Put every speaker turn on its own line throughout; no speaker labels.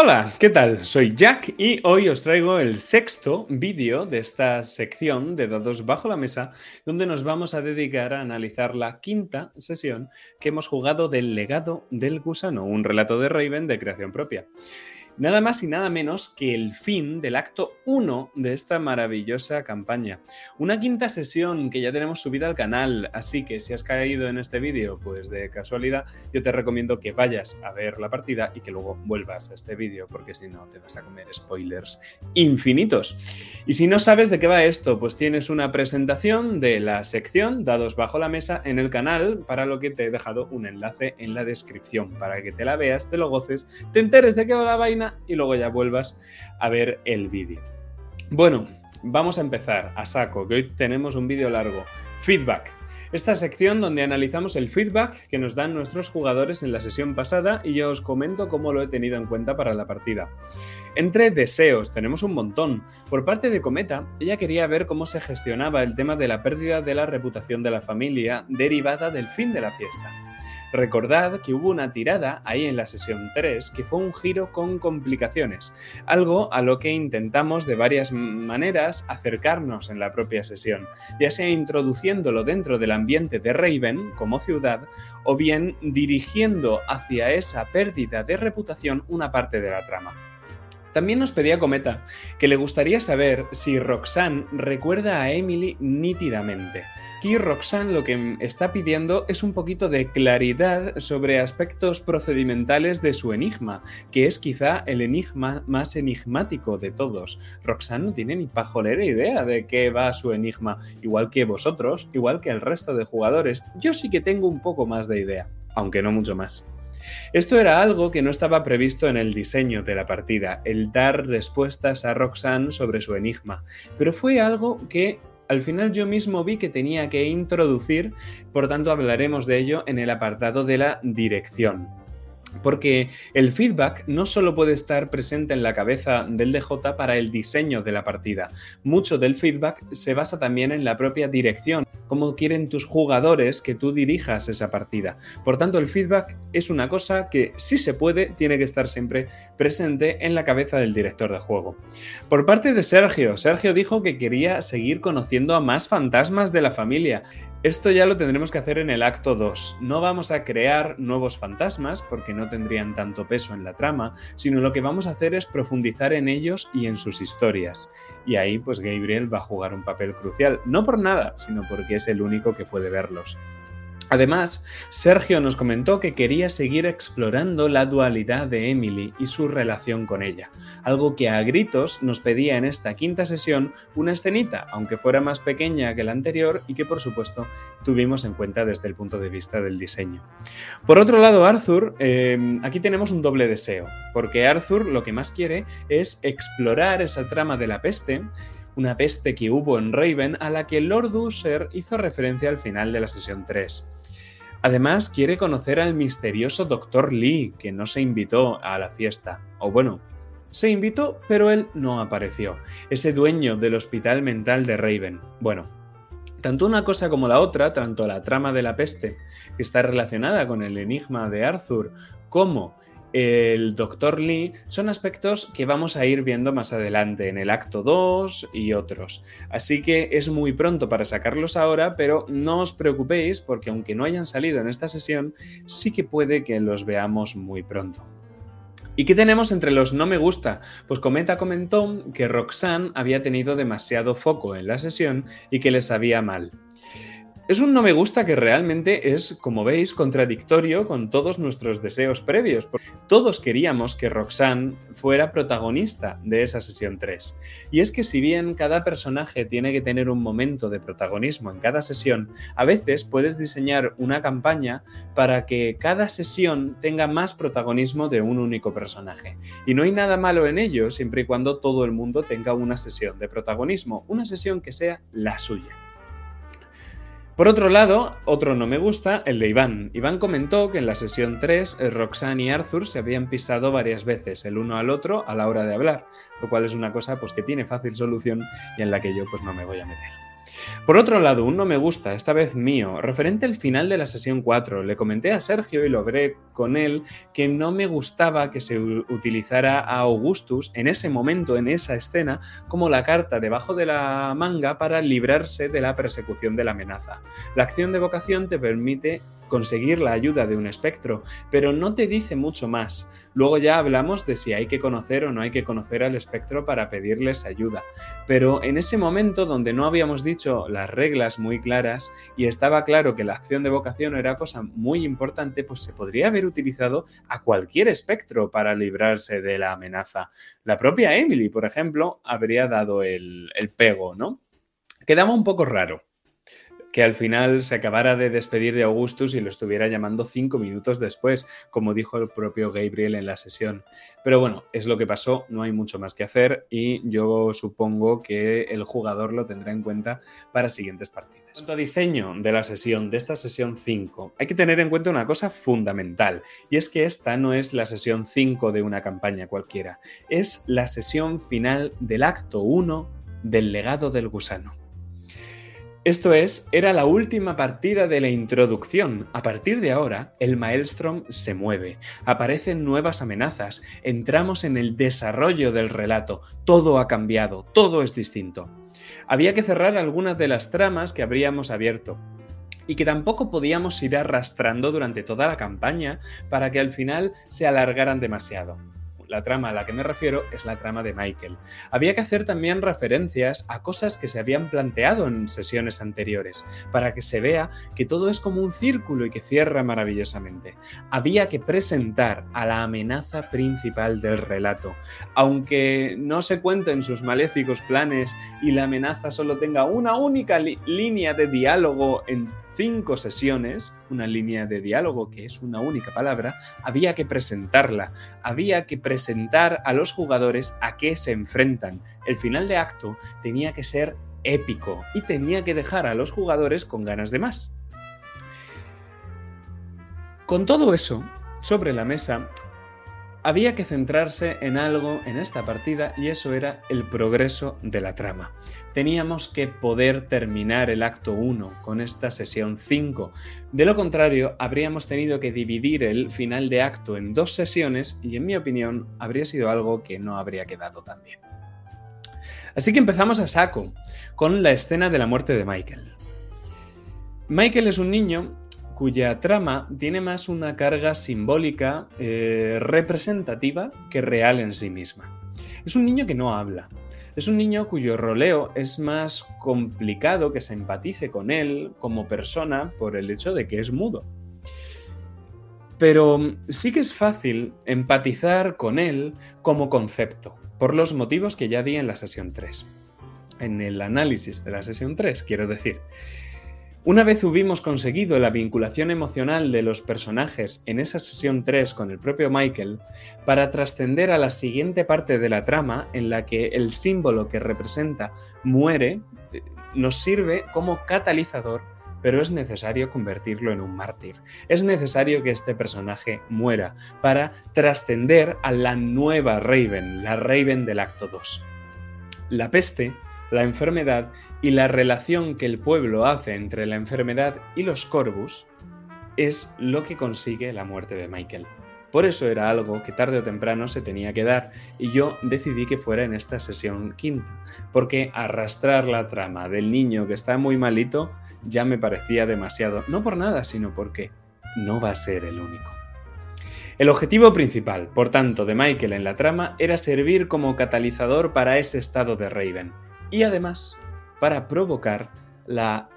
Hola, ¿qué tal? Soy Jack y hoy os traigo el sexto vídeo de esta sección de dados bajo la mesa, donde nos vamos a dedicar a analizar la quinta sesión que hemos jugado del legado del gusano, un relato de Raven de creación propia nada más y nada menos que el fin del acto 1 de esta maravillosa campaña. Una quinta sesión que ya tenemos subida al canal, así que si has caído en este vídeo, pues de casualidad, yo te recomiendo que vayas a ver la partida y que luego vuelvas a este vídeo, porque si no te vas a comer spoilers infinitos. Y si no sabes de qué va esto, pues tienes una presentación de la sección Dados bajo la mesa en el canal, para lo que te he dejado un enlace en la descripción, para que te la veas, te lo goces, te enteres de qué va la vaina y luego ya vuelvas a ver el vídeo. Bueno, vamos a empezar a saco, que hoy tenemos un vídeo largo. Feedback. Esta sección donde analizamos el feedback que nos dan nuestros jugadores en la sesión pasada y yo os comento cómo lo he tenido en cuenta para la partida. Entre deseos, tenemos un montón. Por parte de Cometa, ella quería ver cómo se gestionaba el tema de la pérdida de la reputación de la familia derivada del fin de la fiesta. Recordad que hubo una tirada ahí en la sesión 3 que fue un giro con complicaciones, algo a lo que intentamos de varias maneras acercarnos en la propia sesión, ya sea introduciéndolo dentro del ambiente de Raven como ciudad o bien dirigiendo hacia esa pérdida de reputación una parte de la trama. También nos pedía Cometa que le gustaría saber si Roxanne recuerda a Emily nítidamente. Aquí Roxanne lo que está pidiendo es un poquito de claridad sobre aspectos procedimentales de su enigma, que es quizá el enigma más enigmático de todos. Roxanne no tiene ni pajolera idea de qué va su enigma, igual que vosotros, igual que el resto de jugadores. Yo sí que tengo un poco más de idea, aunque no mucho más. Esto era algo que no estaba previsto en el diseño de la partida, el dar respuestas a Roxanne sobre su enigma, pero fue algo que al final yo mismo vi que tenía que introducir, por tanto hablaremos de ello en el apartado de la dirección. Porque el feedback no solo puede estar presente en la cabeza del DJ para el diseño de la partida, mucho del feedback se basa también en la propia dirección, cómo quieren tus jugadores que tú dirijas esa partida. Por tanto, el feedback es una cosa que si se puede, tiene que estar siempre presente en la cabeza del director de juego. Por parte de Sergio, Sergio dijo que quería seguir conociendo a más fantasmas de la familia. Esto ya lo tendremos que hacer en el acto 2. No vamos a crear nuevos fantasmas porque no tendrían tanto peso en la trama, sino lo que vamos a hacer es profundizar en ellos y en sus historias. Y ahí pues Gabriel va a jugar un papel crucial, no por nada, sino porque es el único que puede verlos. Además, Sergio nos comentó que quería seguir explorando la dualidad de Emily y su relación con ella, algo que a gritos nos pedía en esta quinta sesión una escenita, aunque fuera más pequeña que la anterior y que por supuesto tuvimos en cuenta desde el punto de vista del diseño. Por otro lado, Arthur, em, aquí tenemos un doble deseo, porque Arthur lo que más quiere es explorar esa trama de la peste una peste que hubo en Raven a la que Lord Usher hizo referencia al final de la sesión 3. Además, quiere conocer al misterioso Dr. Lee, que no se invitó a la fiesta. O bueno, se invitó, pero él no apareció. Ese dueño del hospital mental de Raven. Bueno, tanto una cosa como la otra, tanto la trama de la peste, que está relacionada con el enigma de Arthur, como el Dr. Lee son aspectos que vamos a ir viendo más adelante en el acto 2 y otros. Así que es muy pronto para sacarlos ahora, pero no os preocupéis porque aunque no hayan salido en esta sesión, sí que puede que los veamos muy pronto. ¿Y qué tenemos entre los no me gusta? Pues Cometa comentó que Roxanne había tenido demasiado foco en la sesión y que le sabía mal. Es un no me gusta que realmente es, como veis, contradictorio con todos nuestros deseos previos. Todos queríamos que Roxanne fuera protagonista de esa sesión 3. Y es que si bien cada personaje tiene que tener un momento de protagonismo en cada sesión, a veces puedes diseñar una campaña para que cada sesión tenga más protagonismo de un único personaje. Y no hay nada malo en ello siempre y cuando todo el mundo tenga una sesión de protagonismo, una sesión que sea la suya. Por otro lado, otro no me gusta, el de Iván. Iván comentó que en la sesión 3 eh, Roxanne y Arthur se habían pisado varias veces el uno al otro a la hora de hablar, lo cual es una cosa pues, que tiene fácil solución y en la que yo pues, no me voy a meter. Por otro lado, un no me gusta, esta vez mío, referente al final de la sesión 4. Le comenté a Sergio y lo veré con él que no me gustaba que se utilizara a Augustus en ese momento, en esa escena, como la carta debajo de la manga para librarse de la persecución de la amenaza. La acción de vocación te permite conseguir la ayuda de un espectro, pero no te dice mucho más. Luego ya hablamos de si hay que conocer o no hay que conocer al espectro para pedirles ayuda. Pero en ese momento donde no habíamos dicho las reglas muy claras y estaba claro que la acción de vocación era cosa muy importante, pues se podría haber utilizado a cualquier espectro para librarse de la amenaza. La propia Emily, por ejemplo, habría dado el, el pego, ¿no? Quedaba un poco raro que al final se acabara de despedir de Augustus y lo estuviera llamando cinco minutos después, como dijo el propio Gabriel en la sesión. Pero bueno, es lo que pasó, no hay mucho más que hacer y yo supongo que el jugador lo tendrá en cuenta para siguientes partidas. En cuanto a diseño de la sesión, de esta sesión 5, hay que tener en cuenta una cosa fundamental, y es que esta no es la sesión 5 de una campaña cualquiera, es la sesión final del acto 1 del legado del gusano. Esto es, era la última partida de la introducción. A partir de ahora, el Maelstrom se mueve, aparecen nuevas amenazas, entramos en el desarrollo del relato, todo ha cambiado, todo es distinto. Había que cerrar algunas de las tramas que habríamos abierto, y que tampoco podíamos ir arrastrando durante toda la campaña para que al final se alargaran demasiado la trama a la que me refiero es la trama de Michael. Había que hacer también referencias a cosas que se habían planteado en sesiones anteriores, para que se vea que todo es como un círculo y que cierra maravillosamente. Había que presentar a la amenaza principal del relato. Aunque no se cuenten sus maléficos planes y la amenaza solo tenga una única línea de diálogo en cinco sesiones, una línea de diálogo que es una única palabra, había que presentarla, había que presentar a los jugadores a qué se enfrentan. El final de acto tenía que ser épico y tenía que dejar a los jugadores con ganas de más. Con todo eso sobre la mesa, había que centrarse en algo en esta partida y eso era el progreso de la trama teníamos que poder terminar el acto 1 con esta sesión 5. De lo contrario, habríamos tenido que dividir el final de acto en dos sesiones y en mi opinión habría sido algo que no habría quedado tan bien. Así que empezamos a saco con la escena de la muerte de Michael. Michael es un niño cuya trama tiene más una carga simbólica eh, representativa que real en sí misma. Es un niño que no habla, es un niño cuyo roleo es más complicado que se empatice con él como persona por el hecho de que es mudo. Pero sí que es fácil empatizar con él como concepto, por los motivos que ya di en la sesión 3. En el análisis de la sesión 3, quiero decir. Una vez hubimos conseguido la vinculación emocional de los personajes en esa sesión 3 con el propio Michael, para trascender a la siguiente parte de la trama en la que el símbolo que representa muere, eh, nos sirve como catalizador pero es necesario convertirlo en un mártir. Es necesario que este personaje muera para trascender a la nueva Raven, la Raven del acto 2. La peste la enfermedad y la relación que el pueblo hace entre la enfermedad y los Corvus es lo que consigue la muerte de Michael. Por eso era algo que tarde o temprano se tenía que dar y yo decidí que fuera en esta sesión quinta, porque arrastrar la trama del niño que está muy malito ya me parecía demasiado, no por nada, sino porque no va a ser el único. El objetivo principal, por tanto, de Michael en la trama era servir como catalizador para ese estado de Raven, y además para provocar la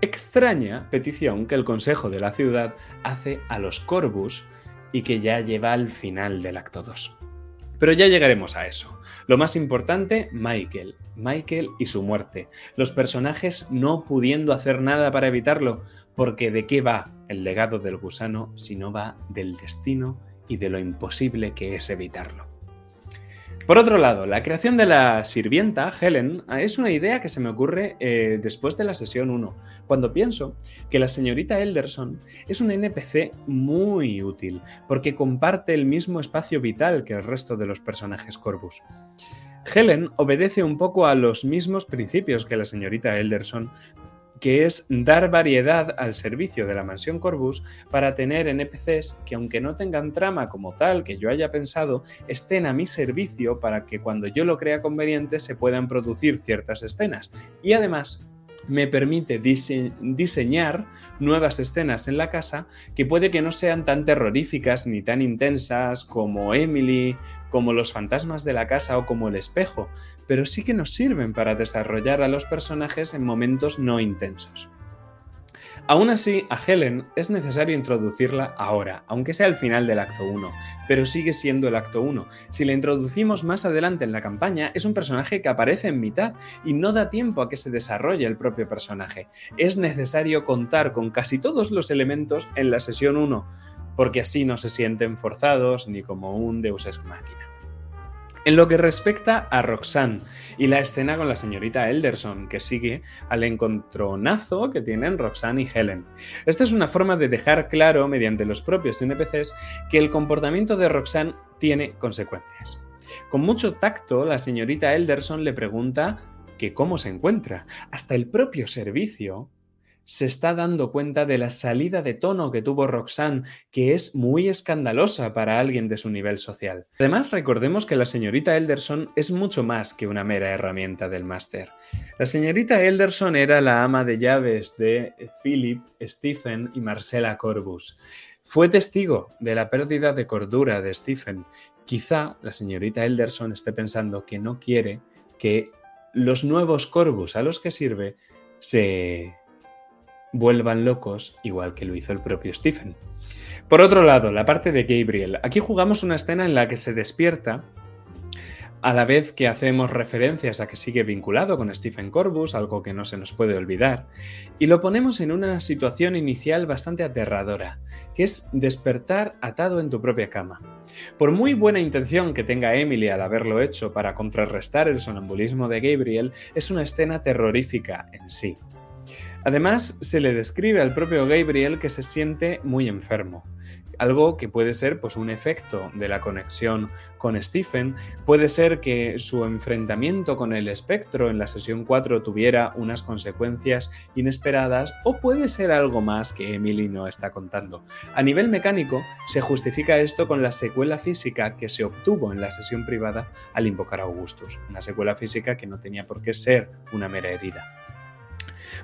extraña petición que el Consejo de la Ciudad hace a los Corvus y que ya lleva al final del acto 2. Pero ya llegaremos a eso. Lo más importante, Michael. Michael y su muerte. Los personajes no pudiendo hacer nada para evitarlo, porque ¿de qué va el legado del gusano si no va del destino y de lo imposible que es evitarlo? Por otro lado, la creación de la sirvienta, Helen, es una idea que se me ocurre eh, después de la sesión 1, cuando pienso que la señorita Elderson es un NPC muy útil, porque comparte el mismo espacio vital que el resto de los personajes Corvus. Helen obedece un poco a los mismos principios que la señorita Elderson, que es dar variedad al servicio de la mansión Corbus para tener NPCs que aunque no tengan trama como tal que yo haya pensado, estén a mi servicio para que cuando yo lo crea conveniente se puedan producir ciertas escenas. Y además me permite diseñar nuevas escenas en la casa que puede que no sean tan terroríficas ni tan intensas como Emily, como los fantasmas de la casa o como el espejo, pero sí que nos sirven para desarrollar a los personajes en momentos no intensos. Aún así, a Helen es necesario introducirla ahora, aunque sea al final del acto 1, pero sigue siendo el acto 1. Si la introducimos más adelante en la campaña, es un personaje que aparece en mitad y no da tiempo a que se desarrolle el propio personaje. Es necesario contar con casi todos los elementos en la sesión 1, porque así no se sienten forzados ni como un Deus Ex Machina. En lo que respecta a Roxanne y la escena con la señorita Elderson, que sigue al encontronazo que tienen Roxanne y Helen. Esta es una forma de dejar claro, mediante los propios NPCs, que el comportamiento de Roxanne tiene consecuencias. Con mucho tacto, la señorita Elderson le pregunta que cómo se encuentra. Hasta el propio servicio se está dando cuenta de la salida de tono que tuvo Roxanne, que es muy escandalosa para alguien de su nivel social. Además, recordemos que la señorita Elderson es mucho más que una mera herramienta del máster. La señorita Elderson era la ama de llaves de Philip, Stephen y Marcela Corbus. Fue testigo de la pérdida de cordura de Stephen. Quizá la señorita Elderson esté pensando que no quiere que los nuevos Corbus a los que sirve se vuelvan locos, igual que lo hizo el propio Stephen. Por otro lado, la parte de Gabriel. Aquí jugamos una escena en la que se despierta a la vez que hacemos referencias a que sigue vinculado con Stephen Corbus, algo que no se nos puede olvidar, y lo ponemos en una situación inicial bastante aterradora, que es despertar atado en tu propia cama. Por muy buena intención que tenga Emily al haberlo hecho para contrarrestar el sonambulismo de Gabriel, es una escena terrorífica en sí. Además, se le describe al propio Gabriel que se siente muy enfermo. Algo que puede ser pues, un efecto de la conexión con Stephen, puede ser que su enfrentamiento con el espectro en la sesión 4 tuviera unas consecuencias inesperadas o puede ser algo más que Emily no está contando. A nivel mecánico, se justifica esto con la secuela física que se obtuvo en la sesión privada al invocar a Augustus, una secuela física que no tenía por qué ser una mera herida.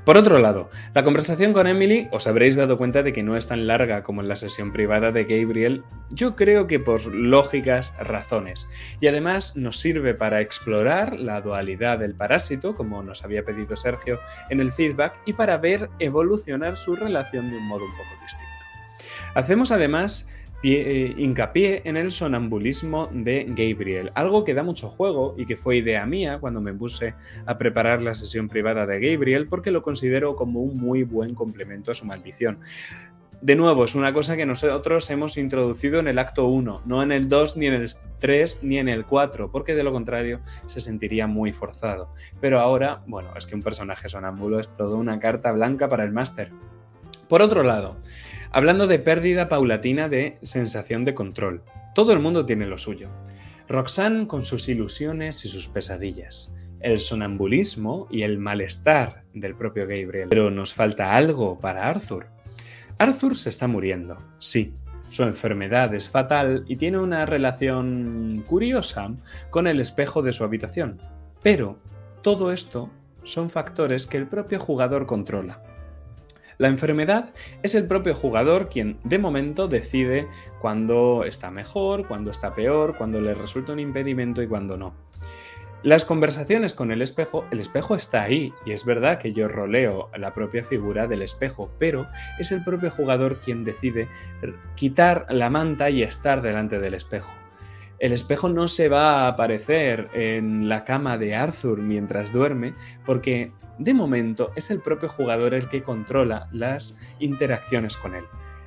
Por otro lado, la conversación con Emily os habréis dado cuenta de que no es tan larga como en la sesión privada de Gabriel, yo creo que por lógicas razones. Y además nos sirve para explorar la dualidad del parásito, como nos había pedido Sergio en el feedback, y para ver evolucionar su relación de un modo un poco distinto. Hacemos además eh, hincapié en el sonambulismo de Gabriel, algo que da mucho juego y que fue idea mía cuando me puse a preparar la sesión privada de Gabriel porque lo considero como un muy buen complemento a su maldición. De nuevo, es una cosa que nosotros hemos introducido en el acto 1, no en el 2, ni en el 3, ni en el 4, porque de lo contrario se sentiría muy forzado. Pero ahora, bueno, es que un personaje sonámbulo es toda una carta blanca para el máster. Por otro lado, Hablando de pérdida paulatina de sensación de control. Todo el mundo tiene lo suyo. Roxanne con sus ilusiones y sus pesadillas. El sonambulismo y el malestar del propio Gabriel. Pero nos falta algo para Arthur. Arthur se está muriendo, sí. Su enfermedad es fatal y tiene una relación curiosa con el espejo de su habitación. Pero todo esto son factores que el propio jugador controla. La enfermedad es el propio jugador quien de momento decide cuándo está mejor, cuándo está peor, cuándo le resulta un impedimento y cuándo no. Las conversaciones con el espejo, el espejo está ahí y es verdad que yo roleo la propia figura del espejo, pero es el propio jugador quien decide quitar la manta y estar delante del espejo. El espejo no se va a aparecer en la cama de Arthur mientras duerme porque de momento es el propio jugador el que controla las interacciones con él.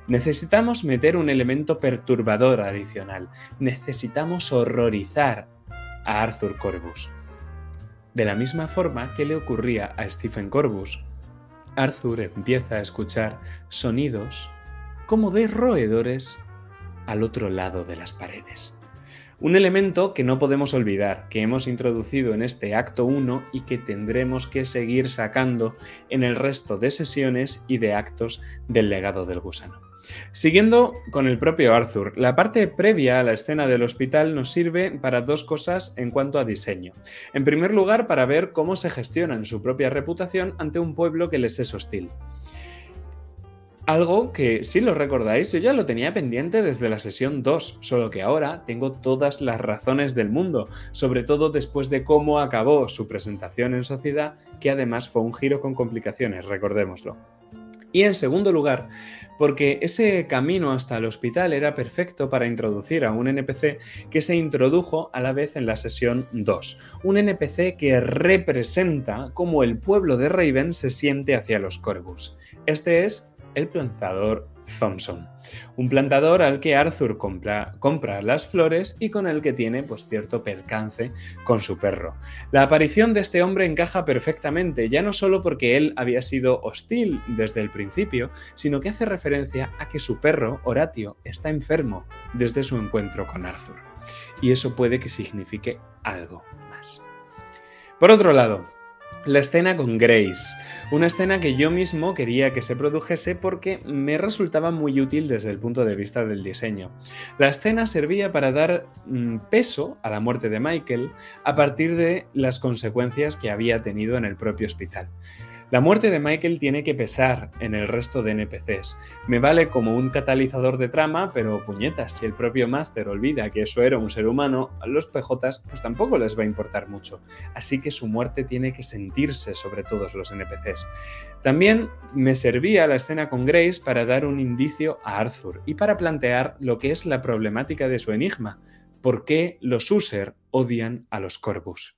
Necesitamos meter un elemento perturbador adicional. Necesitamos horrorizar a Arthur Corbus. De la misma forma que le ocurría a Stephen Corbus, Arthur empieza a escuchar sonidos como de roedores al otro lado de las paredes. Un elemento que no podemos olvidar, que hemos introducido en este acto 1 y que tendremos que seguir sacando en el resto de sesiones y de actos del legado del gusano. Siguiendo con el propio Arthur, la parte previa a la escena del hospital nos sirve para dos cosas en cuanto a diseño. En primer lugar, para ver cómo se gestionan su propia reputación ante un pueblo que les es hostil. Algo que, si lo recordáis, yo ya lo tenía pendiente desde la sesión 2, solo que ahora tengo todas las razones del mundo, sobre todo después de cómo acabó su presentación en sociedad, que además fue un giro con complicaciones, recordémoslo. Y en segundo lugar, porque ese camino hasta el hospital era perfecto para introducir a un NPC que se introdujo a la vez en la sesión 2. Un NPC que representa cómo el pueblo de Raven se siente hacia los Corvus. Este es el plantador Thompson. Un plantador al que Arthur compra, las flores y con el que tiene pues, cierto percance con su perro. La aparición de este hombre encaja perfectamente, ya no solo porque él había sido hostil desde el principio, sino que hace referencia a que su perro, Horatio, está enfermo desde su encuentro con Arthur. Y eso puede que signifique algo más. Por otro lado, la escena con Grace. Una escena que yo mismo quería que se produjese porque me resultaba muy útil desde el punto de vista del diseño. La escena servía para dar mm, peso a la muerte de Michael a partir de las consecuencias que había tenido en el propio hospital. La muerte de Michael tiene que pesar en el resto de NPCs. Me vale como un catalizador de trama, pero puñetas, si el propio Master olvida que eso era un ser humano, a los PJs pues tampoco les va a importar mucho. Así que su muerte tiene que sentirse sobre todos los NPCs. También me servía la escena con Grace para dar un indicio a Arthur y para plantear lo que es la problemática de su enigma. ¿Por qué los User odian a los Corvus?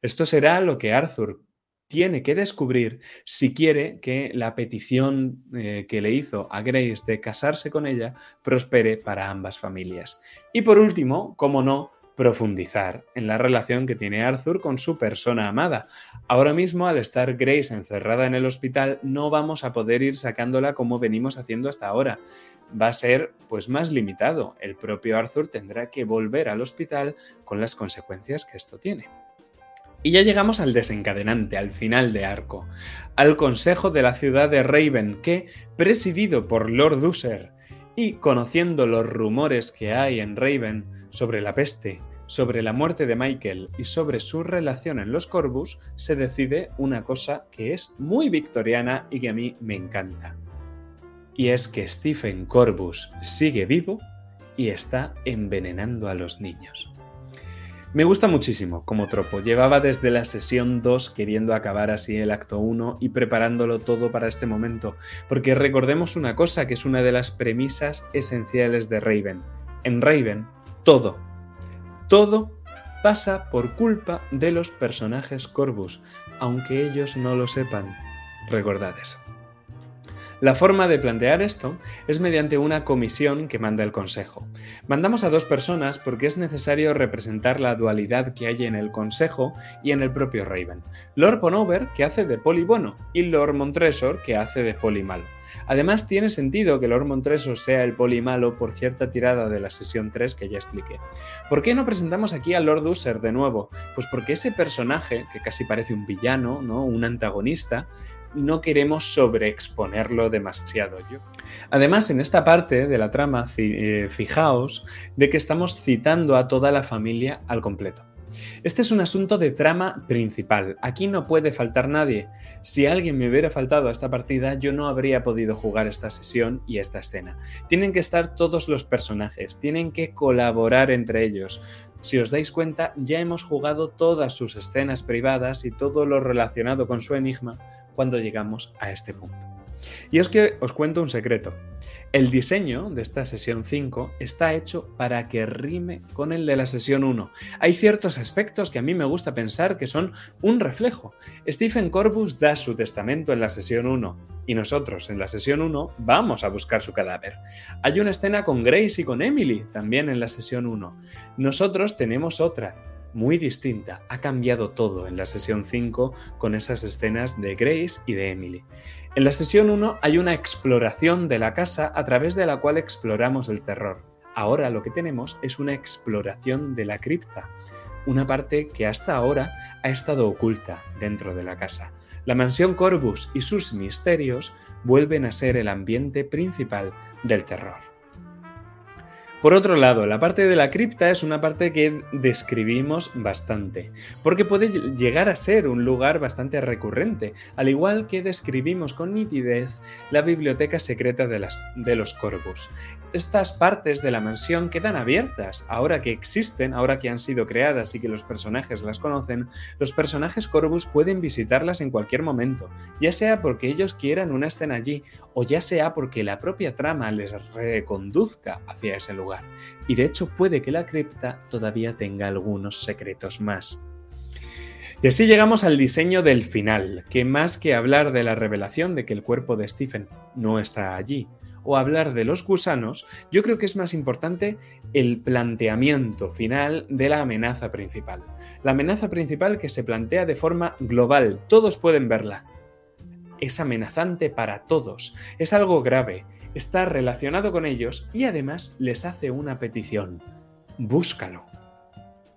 Esto será lo que Arthur tiene que descubrir si quiere que la petición eh, que le hizo a Grace de casarse con ella prospere para ambas familias. Y por último, como no, profundizar en la relación que tiene Arthur con su persona amada. Ahora mismo, al estar Grace encerrada en el hospital, no vamos a poder ir sacándola como venimos haciendo hasta ahora. Va a ser pues más limitado. El propio Arthur tendrá que volver al hospital con las consecuencias que esto tiene. Y ya llegamos al desencadenante, al final de arco, al Consejo de la ciudad de Raven, que, presidido por Lord User y conociendo los rumores que hay en Raven sobre la peste, sobre la muerte de Michael y sobre su relación en los Corvus, se decide una cosa que es muy victoriana y que a mí me encanta. Y es que Stephen Corbus sigue vivo y está envenenando a los niños. Me gusta muchísimo como tropo. Llevaba desde la sesión 2 queriendo acabar así el acto 1 y preparándolo todo para este momento, porque recordemos una cosa que es una de las premisas esenciales de Raven. En Raven, todo, todo pasa por culpa de los personajes Corvus, aunque ellos no lo sepan. Recordad eso. La forma de plantear esto es mediante una comisión que manda el Consejo. Mandamos a dos personas porque es necesario representar la dualidad que hay en el Consejo y en el propio Raven. Lord Ponover, que hace de poli bueno, y Lord Montresor, que hace de poli malo. Además, tiene sentido que Lord Montresor sea el poli malo por cierta tirada de la sesión 3 que ya expliqué. ¿Por qué no presentamos aquí a Lord User de nuevo? Pues porque ese personaje, que casi parece un villano, ¿no? un antagonista, no queremos sobreexponerlo demasiado. Yo. Además, en esta parte de la trama, eh, fijaos de que estamos citando a toda la familia al completo. Este es un asunto de trama principal. Aquí no puede faltar nadie. Si alguien me hubiera faltado a esta partida, yo no habría podido jugar esta sesión y esta escena. Tienen que estar todos los personajes, tienen que colaborar entre ellos. Si os dais cuenta, ya hemos jugado todas sus escenas privadas y todo lo relacionado con su enigma cuando llegamos a este punto. Y es que os cuento un secreto. El diseño de esta sesión 5 está hecho para que rime con el de la sesión 1. Hay ciertos aspectos que a mí me gusta pensar que son un reflejo. Stephen Corbus da su testamento en la sesión 1 y nosotros en la sesión 1 vamos a buscar su cadáver. Hay una escena con Grace y con Emily también en la sesión 1. Nosotros tenemos otra muy distinta. Ha cambiado todo en la sesión 5 con esas escenas de Grace y de Emily. En la sesión 1 hay una exploración de la casa a través de la cual exploramos el terror. Ahora lo que tenemos es una exploración de la cripta, una parte que hasta ahora ha estado oculta dentro de la casa. La mansión Corvus y sus misterios vuelven a ser el ambiente principal del terror. Por otro lado, la parte de la cripta es una parte que describimos bastante, porque puede llegar a ser un lugar bastante recurrente, al igual que describimos con nitidez la biblioteca secreta de, los Corvus. Estas partes de la mansión quedan abiertas, ahora que existen, ahora que han sido creadas y que los personajes las conocen, los personajes Corvus pueden visitarlas en cualquier momento, ya sea porque ellos quieran una escena allí, o ya sea porque la propia trama les reconduzca hacia ese lugar. Y de hecho puede que la cripta todavía tenga algunos secretos más. Y así llegamos al diseño del final, que más que hablar de la revelación de que el cuerpo de Stephen no está allí, o hablar de los gusanos, yo creo que es más importante el planteamiento final de la amenaza principal. La amenaza principal que se plantea de forma global, todos pueden verla. Es amenazante para todos, es algo grave, está relacionado con ellos y además les hace una petición. Búscalo.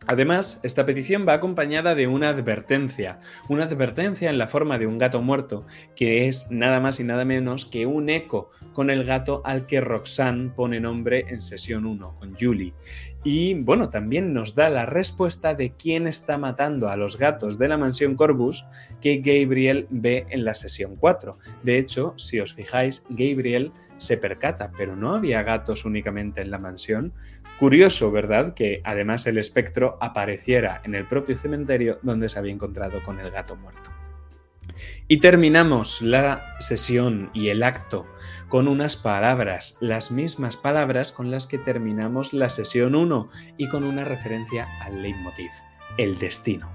Además, esta petición va acompañada de una advertencia, una advertencia en la forma de un gato muerto, que es nada más y nada menos que un eco con el gato al que Roxanne pone nombre en sesión 1, con Julie. Y bueno, también nos da la respuesta de quién está matando a los gatos de la mansión Corbus que Gabriel ve en la sesión 4. De hecho, si os fijáis, Gabriel se percata, pero no había gatos únicamente en la mansión. Curioso, ¿verdad? Que además el espectro apareciera en el propio cementerio donde se había encontrado con el gato muerto. Y terminamos la sesión y el acto con unas palabras, las mismas palabras con las que terminamos la sesión 1 y con una referencia al leitmotiv, el destino.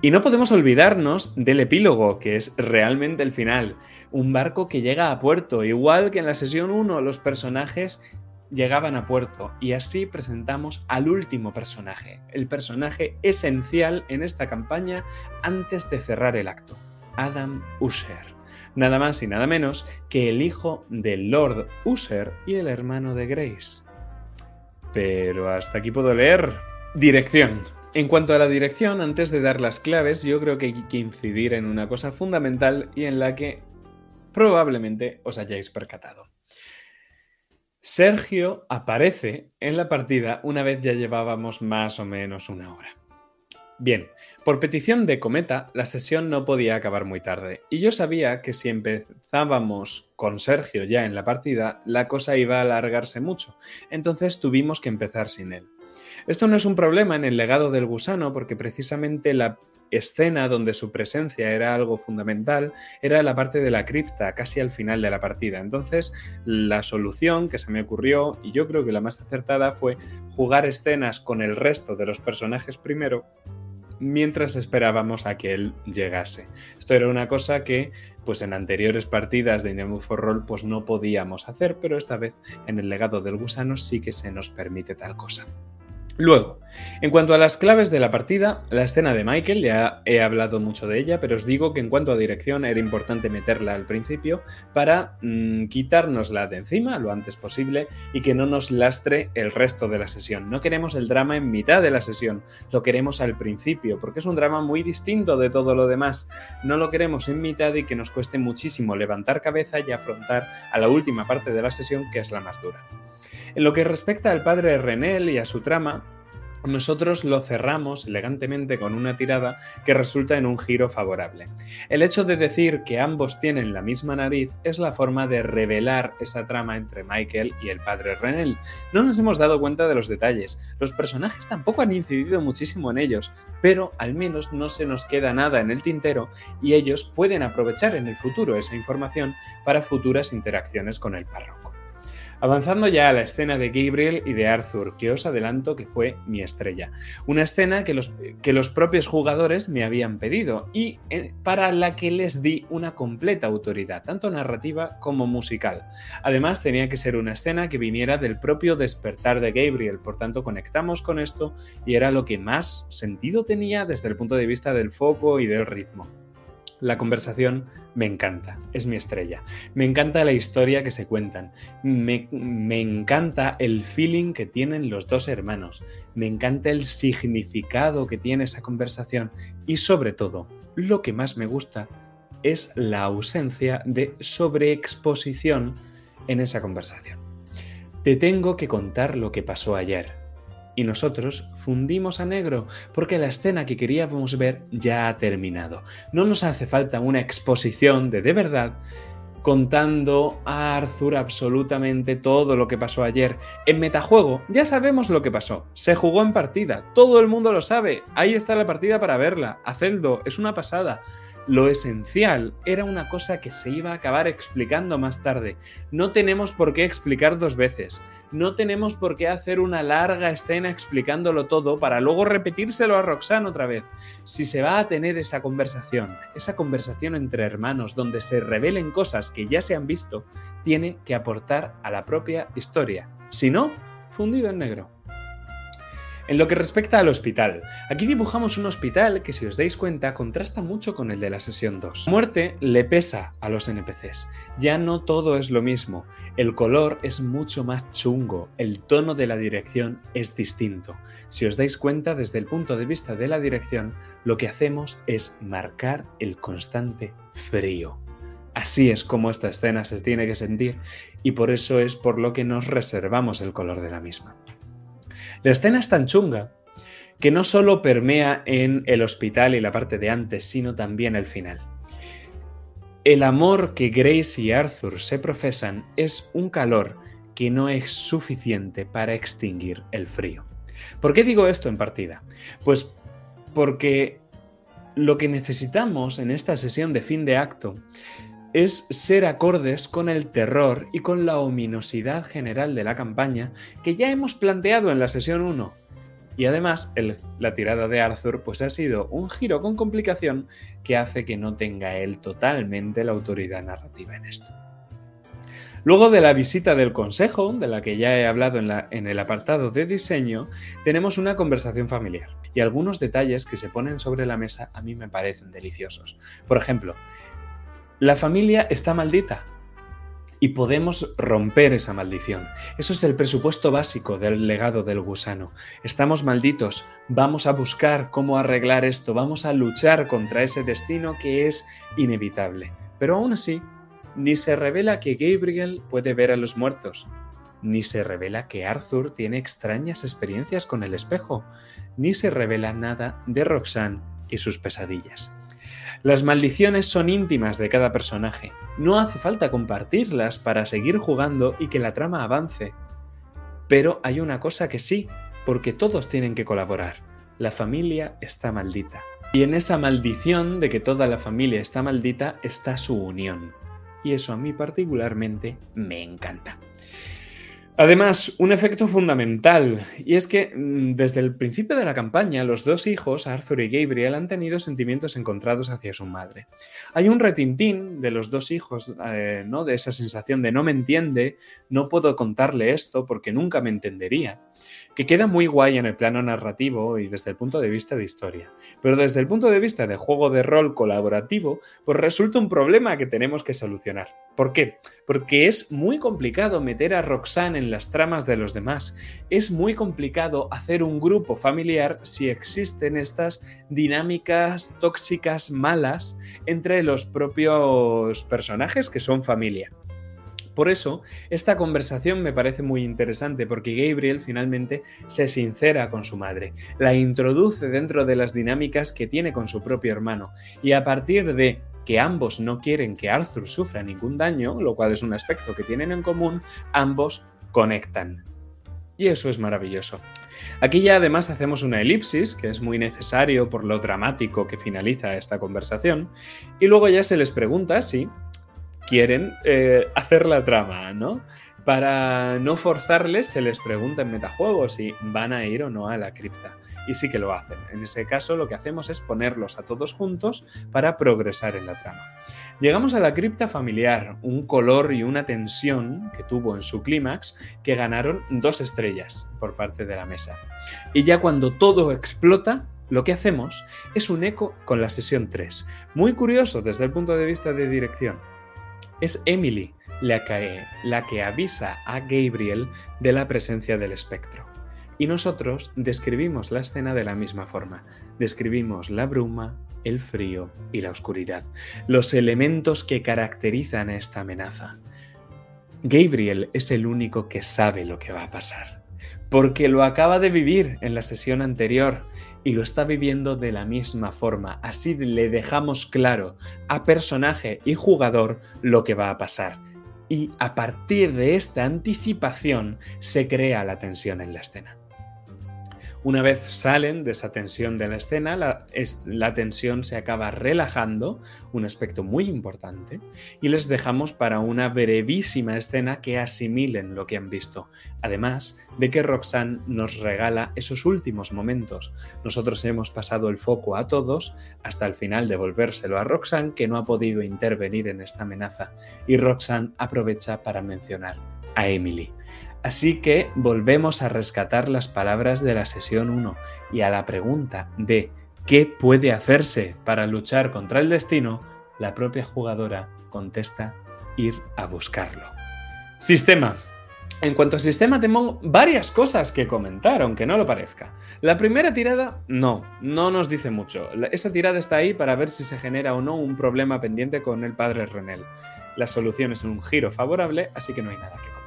Y no podemos olvidarnos del epílogo, que es realmente el final. Un barco que llega a puerto, igual que en la sesión 1 los personajes llegaban a puerto y así presentamos al último personaje, el personaje esencial en esta campaña antes de cerrar el acto, Adam Usher. Nada más y nada menos que el hijo del Lord Usher y el hermano de Grace. Pero hasta aquí puedo leer. Dirección. En cuanto a la dirección, antes de dar las claves, yo creo que hay que incidir en una cosa fundamental y en la que probablemente os hayáis percatado. Sergio aparece en la partida una vez ya llevábamos más o menos una hora. Bien, por petición de Cometa, la sesión no podía acabar muy tarde, y yo sabía que si empezábamos con Sergio ya en la partida, la cosa iba a alargarse mucho, entonces tuvimos que empezar sin él. Esto no es un problema en el legado del gusano porque precisamente la escena donde su presencia era algo fundamental era la parte de la cripta, casi al final de la partida. Entonces, la solución que se me ocurrió, y yo creo que la más acertada, fue jugar escenas con el resto de los personajes primero mientras esperábamos a que él llegase. Esto era una cosa que pues en anteriores partidas de Indian for Roll pues no podíamos hacer, pero esta vez en el legado del gusano sí que se nos permite tal cosa. Luego, en cuanto a las claves de la partida, la escena de Michael, ya he hablado mucho de ella, pero os digo que en cuanto a dirección era importante meterla al principio para mm, quitárnosla de encima lo antes posible y que no nos lastre el resto de la sesión. No queremos el drama en mitad de la sesión, lo queremos al principio, porque es un drama muy distinto de todo lo demás. No lo queremos en mitad y que nos cueste muchísimo levantar cabeza y afrontar a la última parte de la sesión, que es la más dura. En lo que respecta al padre Renel y a su trama, nosotros lo cerramos elegantemente con una tirada que resulta en un giro favorable. El hecho de decir que ambos tienen la misma nariz es la forma de revelar esa trama entre Michael y el padre Renel. No nos hemos dado cuenta de los detalles, los personajes tampoco han incidido muchísimo en ellos, pero al menos no se nos queda nada en el tintero y ellos pueden aprovechar en el futuro esa información para futuras interacciones con el párroco. Avanzando ya a la escena de Gabriel y de Arthur, que os adelanto que fue mi estrella. Una escena que los, que los propios jugadores me habían pedido y eh, para la que les di una completa autoridad, tanto narrativa como musical. Además, tenía que ser una escena que viniera del propio despertar de Gabriel, por tanto conectamos con esto y era lo que más sentido tenía desde el punto de vista del foco y del ritmo. La conversación me encanta, es mi estrella. Me encanta la historia que se cuentan. Me, encanta el feeling que tienen los dos hermanos. Me encanta el significado que tiene esa conversación. Y sobre todo, lo que más me gusta es la ausencia de sobreexposición en esa conversación. Te tengo que contar lo que pasó ayer. Y nosotros fundimos a negro porque la escena que queríamos ver ya ha terminado. No nos hace falta una exposición de de verdad contando a Arthur absolutamente todo lo que pasó ayer. En metajuego ya sabemos lo que pasó. Se jugó en partida. Todo el mundo lo sabe. Ahí está la partida para verla. Hacedlo. Es una pasada. Lo esencial era una cosa que se iba a acabar explicando más tarde. No tenemos por qué explicar dos veces. No tenemos por qué hacer una larga escena explicándolo todo para luego repetírselo a Roxanne otra vez. Si se va a tener esa conversación, esa conversación entre hermanos donde se revelen cosas que ya se han visto, tiene que aportar a la propia historia. Si no, fundido en negro. En lo que respecta al hospital, aquí dibujamos un hospital que si os dais cuenta contrasta mucho con el de la sesión 2. La muerte le pesa a los NPCs, ya no todo es lo mismo, el color es mucho más chungo, el tono de la dirección es distinto. Si os dais cuenta desde el punto de vista de la dirección, lo que hacemos es marcar el constante frío. Así es como esta escena se tiene que sentir y por eso es por lo que nos reservamos el color de la misma. La escena es tan chunga que no solo permea en el hospital y la parte de antes, sino también el final. El amor que Grace y Arthur se profesan es un calor que no es suficiente para extinguir el frío. ¿Por qué digo esto en partida? Pues porque lo que necesitamos en esta sesión de fin de acto es ser acordes con el terror y con la ominosidad general de la campaña que ya hemos planteado en la sesión 1. Y además, la tirada de Arthur pues ha sido un giro con complicación que hace que no tenga él totalmente la autoridad narrativa en esto. Luego de la visita del consejo, de la que ya he hablado en, en el apartado de diseño, tenemos una conversación familiar y algunos detalles que se ponen sobre la mesa a mí me parecen deliciosos. Por ejemplo, la familia está maldita y podemos romper esa maldición. Eso es el presupuesto básico del legado del gusano. Estamos malditos, vamos a buscar cómo arreglar esto, vamos a luchar contra ese destino que es inevitable. Pero aún así, ni se revela que Gabriel puede ver a los muertos, ni se revela que Arthur tiene extrañas experiencias con el espejo, ni se revela nada de Roxanne y sus pesadillas. Las maldiciones son íntimas de cada personaje. No hace falta compartirlas para seguir jugando y que la trama avance. Pero hay una cosa que sí, porque todos tienen que colaborar. La familia está maldita. Y en esa maldición de que toda la familia está maldita está su unión. Y eso a mí particularmente me encanta. Además, un efecto fundamental, y es que mm, desde el principio de la campaña los dos hijos, Arthur y Gabriel, han tenido sentimientos encontrados hacia su madre. Hay un retintín de los dos hijos, eh, ¿no? De esa sensación de no me entiende, no puedo contarle esto porque nunca me entendería, que queda muy guay en el plano narrativo y desde el punto de vista de historia. Pero desde el punto de vista de juego de rol colaborativo, pues resulta un problema que tenemos que solucionar. ¿Por qué? Porque es muy complicado meter a Roxanne en las tramas de los demás. Es muy complicado hacer un grupo familiar si existen estas dinámicas tóxicas malas entre los propios personajes que son familia. Por eso, esta conversación me parece muy interesante porque Gabriel finalmente se sincera con su madre, la introduce dentro de las dinámicas que tiene con su propio hermano y a partir de que ambos no quieren que Arthur sufra ningún daño, lo cual es un aspecto que tienen en común, ambos conectan. Y eso es maravilloso. Aquí ya además hacemos una elipsis, que es muy necesario por lo dramático que finaliza esta conversación, y luego ya se les pregunta si quieren eh, hacer la trama, ¿no? Para no forzarles, se les pregunta en metajuego si van a ir o no a la cripta y sí que lo hacen. En ese caso lo que hacemos es ponerlos a todos juntos para progresar en la trama. Llegamos a la cripta familiar, un color y una tensión que tuvo en su clímax que ganaron dos estrellas por parte de la mesa. Y ya cuando todo explota, lo que hacemos es un eco con la sesión 3. Muy curioso desde el punto de vista de dirección. Es Emily la que, la que avisa a Gabriel de la presencia del espectro. Y nosotros describimos la escena de la misma forma. Describimos la bruma, el frío y la oscuridad, los elementos que caracterizan a esta amenaza. Gabriel es el único que sabe lo que va a pasar, porque lo acaba de vivir en la sesión anterior y lo está viviendo de la misma forma. Así le dejamos claro a personaje y jugador lo que va a pasar. Y a partir de esta anticipación se crea la tensión en la escena. Una vez salen de esa tensión de la escena, la, tensión se acaba relajando, un aspecto muy importante, y les dejamos para una brevísima escena que asimilen lo que han visto, además de que Roxanne nos regala esos últimos momentos. Nosotros hemos pasado el foco a todos hasta el final devolvérselo a Roxanne, que no ha podido intervenir en esta amenaza, y Roxanne aprovecha para mencionar a Emily. Así que volvemos a rescatar las palabras de la sesión 1 y a la pregunta de ¿qué puede hacerse para luchar contra el destino? La propia jugadora contesta ir a buscarlo. Sistema. En cuanto a sistema, tengo varias cosas que comentar, aunque no lo parezca. La primera tirada, no, no nos dice mucho. Esa tirada está ahí para ver si se genera o no un problema pendiente con el padre Renel. La solución es un giro favorable, así que no hay nada que comentar.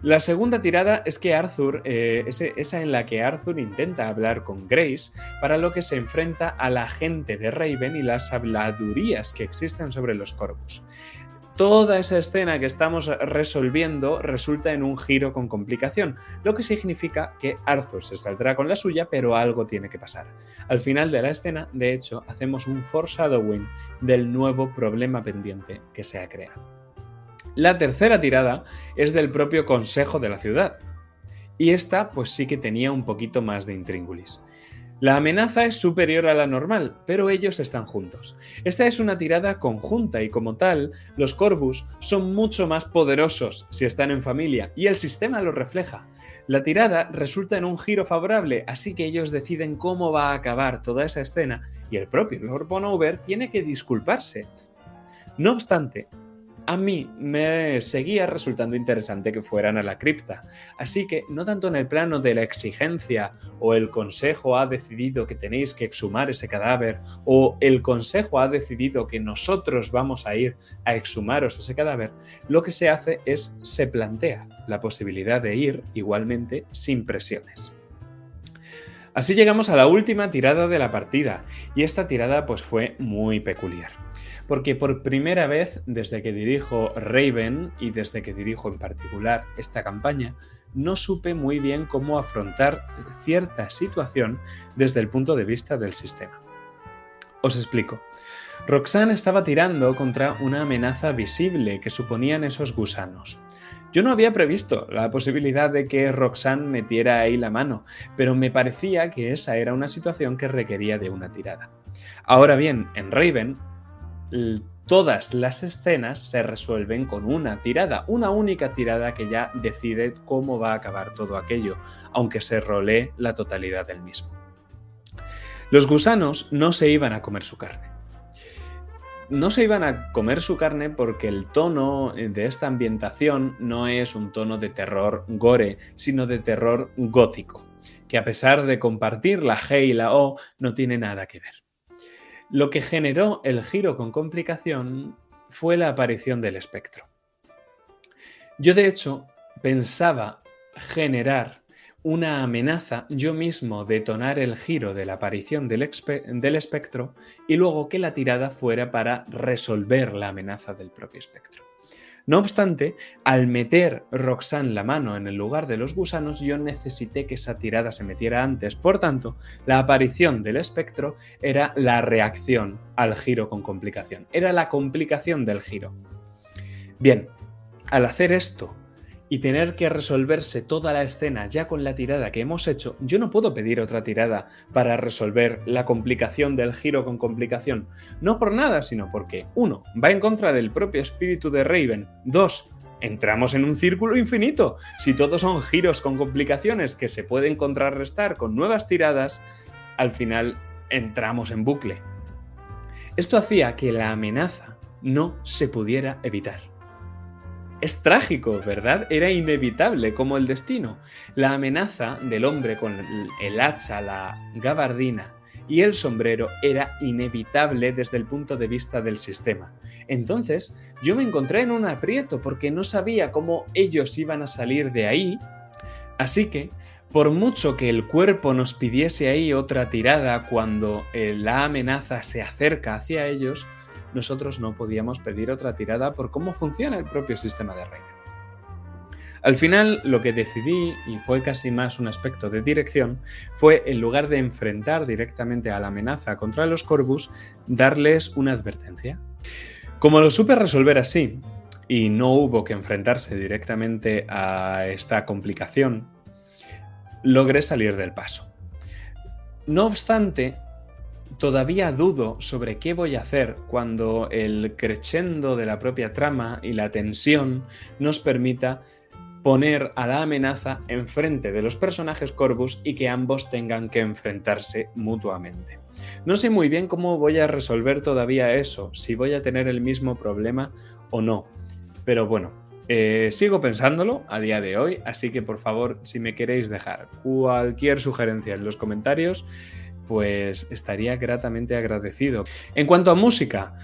La segunda tirada es que Arthur, eh, esa en la que Arthur intenta hablar con Grace, para lo que se enfrenta a la gente de Raven y las habladurías que existen sobre los Corvus. Toda esa escena que estamos resolviendo resulta en un giro con complicación, lo que significa que Arthur se saldrá con la suya, pero algo tiene que pasar. Al final de la escena, de hecho, hacemos un foreshadowing del nuevo problema pendiente que se ha creado. La tercera tirada es del propio Consejo de la Ciudad. Y esta pues sí que tenía un poquito más de intríngulis. La amenaza es superior a la normal, pero ellos están juntos. Esta es una tirada conjunta y como tal, los Corvus son mucho más poderosos si están en familia y el sistema lo refleja. La tirada resulta en un giro favorable, así que ellos deciden cómo va a acabar toda esa escena y el propio Lord Bonover tiene que disculparse. No obstante, a mí me seguía resultando interesante que fueran a la cripta. Así que no tanto en el plano de la exigencia o el consejo ha decidido que tenéis que exhumar ese cadáver o el consejo ha decidido que nosotros vamos a ir a exhumaros ese cadáver, lo que se hace es se plantea la posibilidad de ir igualmente sin presiones. Así llegamos a la última tirada de la partida y esta tirada pues fue muy peculiar porque por primera vez desde que dirijo Raven y desde que dirijo en particular esta campaña, no supe muy bien cómo afrontar cierta situación desde el punto de vista del sistema. Os explico. Roxanne estaba tirando contra una amenaza visible que suponían esos gusanos. Yo no había previsto la posibilidad de que Roxanne metiera ahí la mano, pero me parecía que esa era una situación que requería de una tirada. Ahora bien, en Raven todas las escenas se resuelven con una tirada, una única tirada que ya decide cómo va a acabar todo aquello, aunque se rolee la totalidad del mismo. Los gusanos no se iban a comer su carne. No se iban a comer su carne porque el tono de esta ambientación no es un tono de terror gore, sino de terror gótico, que a pesar de compartir la G y la O, no tiene nada que ver. Lo que generó el giro con complicación fue la aparición del espectro. Yo de hecho pensaba generar una amenaza, yo mismo detonar el giro de la aparición del, del, espectro y luego que la tirada fuera para resolver la amenaza del propio espectro. No obstante, al meter Roxanne la mano en el lugar de los gusanos, yo necesité que esa tirada se metiera antes. Por tanto, la aparición del espectro era la reacción al giro con complicación. Era la complicación del giro. Bien, al hacer esto y tener que resolverse toda la escena ya con la tirada que hemos hecho, yo no puedo pedir otra tirada para resolver la complicación del giro con complicación. No por nada, sino porque, uno, va en contra del propio espíritu de Raven. Dos, entramos en un círculo infinito. Si todos son giros con complicaciones que se pueden contrarrestar con nuevas tiradas, al final entramos en bucle. Esto hacía que la amenaza no se pudiera evitar. Es trágico, ¿verdad? Era inevitable, como el destino. La amenaza del hombre con el hacha, la gabardina y el sombrero era inevitable desde el punto de vista del sistema. Entonces, yo me encontré en un aprieto porque no sabía cómo ellos iban a salir de ahí. Así que, por mucho que el cuerpo nos pidiese ahí otra tirada cuando eh, la amenaza se acerca hacia ellos, nosotros no podíamos pedir otra tirada por cómo funciona el propio sistema de Raven. Al final, lo que decidí, y fue casi más un aspecto de dirección, fue en lugar de enfrentar directamente a la amenaza contra los Corvus, darles una advertencia. Como lo supe resolver así, y no hubo que enfrentarse directamente a esta complicación, logré salir del paso. No obstante, todavía dudo sobre qué voy a hacer cuando el crescendo de la propia trama y la tensión nos permita poner a la amenaza enfrente de los personajes Corvus y que ambos tengan que enfrentarse mutuamente. No sé muy bien cómo voy a resolver todavía eso, si voy a tener el mismo problema o no. Pero bueno, eh, sigo pensándolo a día de hoy, así que por favor, si me queréis dejar cualquier sugerencia en los comentarios, pues estaría gratamente agradecido. En cuanto a música,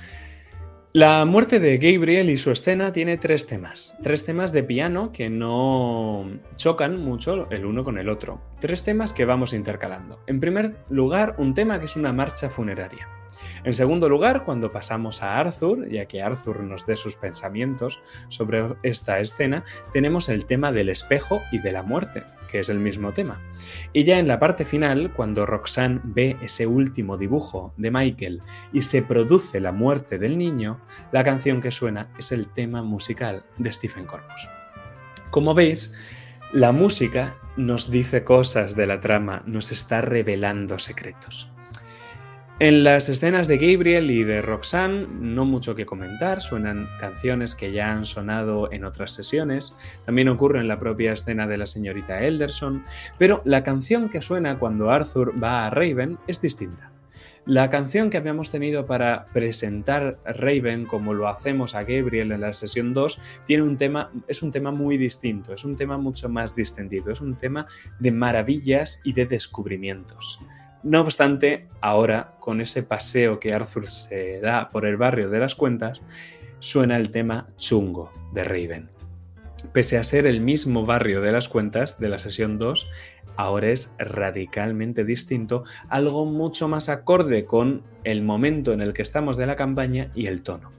la muerte de Gabriel y su escena tiene tres temas. Tres temas de piano que no chocan mucho el uno con el otro. Tres temas que vamos intercalando. En primer lugar, un tema que es una marcha funeraria. En segundo lugar, cuando pasamos a Arthur, ya que Arthur nos dé sus pensamientos sobre esta escena, tenemos el tema del espejo y de la muerte, que es el mismo tema. Y ya en la parte final, cuando Roxanne ve ese último dibujo de Michael y se produce la muerte del niño, la canción que suena es el tema musical de Stephen Corpus. Como veis, la música nos dice cosas de la trama, nos está revelando secretos. En las escenas de Gabriel y de Roxanne, no mucho que comentar, suenan canciones que ya han sonado en otras sesiones, también ocurre en la propia escena de la señorita Elderson, pero la canción que suena cuando Arthur va a Raven es distinta. La canción que habíamos tenido para presentar Raven, como lo hacemos a Gabriel en la sesión 2, tiene un tema, es un tema muy distinto, es un tema mucho más distendido, es un tema de maravillas y de descubrimientos. No obstante, ahora, con ese paseo que Arthur se da por el barrio de las cuentas, suena el tema chungo de Raven. Pese a ser el mismo barrio de las cuentas de la sesión 2, ahora es radicalmente distinto, algo mucho más acorde con el momento en el que estamos de la campaña y el tono.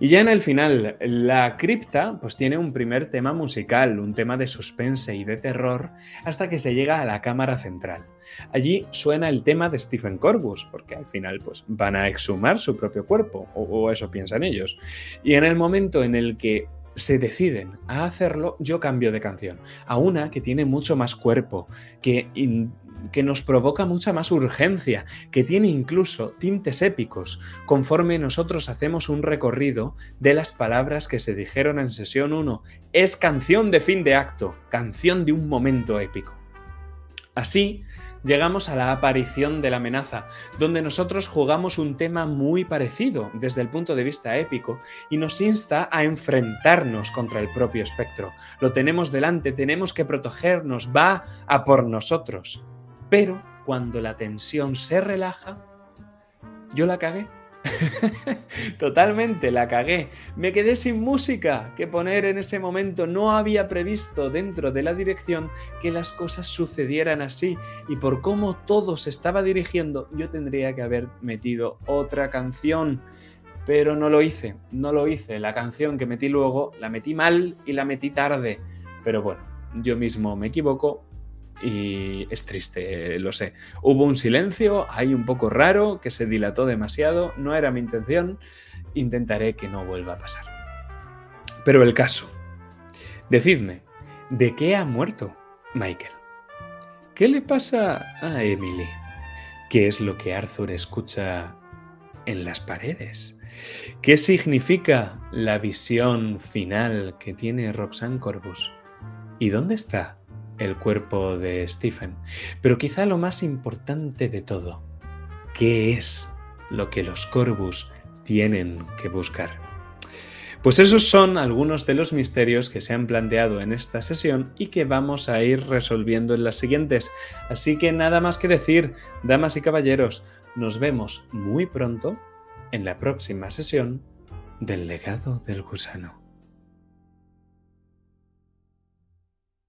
Y ya en el final, la cripta pues tiene un primer tema musical, un tema de suspense y de terror, hasta que se llega a la cámara central. Allí suena el tema de Stephen Corbus, porque al final pues van a exhumar su propio cuerpo, o, eso piensan ellos. Y en el momento en el que se deciden a hacerlo, yo cambio de canción a una que tiene mucho más cuerpo, que que nos provoca mucha más urgencia, que tiene incluso tintes épicos, conforme nosotros hacemos un recorrido de las palabras que se dijeron en sesión 1. Es canción de fin de acto, canción de un momento épico. Así, llegamos a la aparición de la amenaza, donde nosotros jugamos un tema muy parecido desde el punto de vista épico y nos insta a enfrentarnos contra el propio espectro. Lo tenemos delante, tenemos que protegernos, va a por nosotros. Pero cuando la tensión se relaja, yo la cagué. Totalmente, la cagué. Me quedé sin música que poner en ese momento. No había previsto dentro de la dirección que las cosas sucedieran así. Y por cómo todo se estaba dirigiendo, yo tendría que haber metido otra canción. Pero no lo hice, no lo hice. La canción que metí luego la metí mal y la metí tarde. Pero bueno, yo mismo me equivoco y es triste, lo sé. Hubo un silencio ahí un poco raro que se dilató demasiado, no era mi intención, intentaré que no vuelva a pasar. Pero el caso, decidme, ¿de qué ha muerto Michael? ¿Qué le pasa a Emily? ¿Qué es lo que Arthur escucha en las paredes? ¿Qué significa la visión final que tiene Roxanne Corbus? ¿Y dónde está el cuerpo de Stephen. Pero quizá lo más importante de todo, ¿qué es lo que los Corvus tienen que buscar? Pues esos son algunos de los misterios que se han planteado en esta sesión y que vamos a ir resolviendo en las siguientes. Así que nada más que decir, damas y caballeros, nos vemos muy pronto en la próxima sesión del legado del gusano.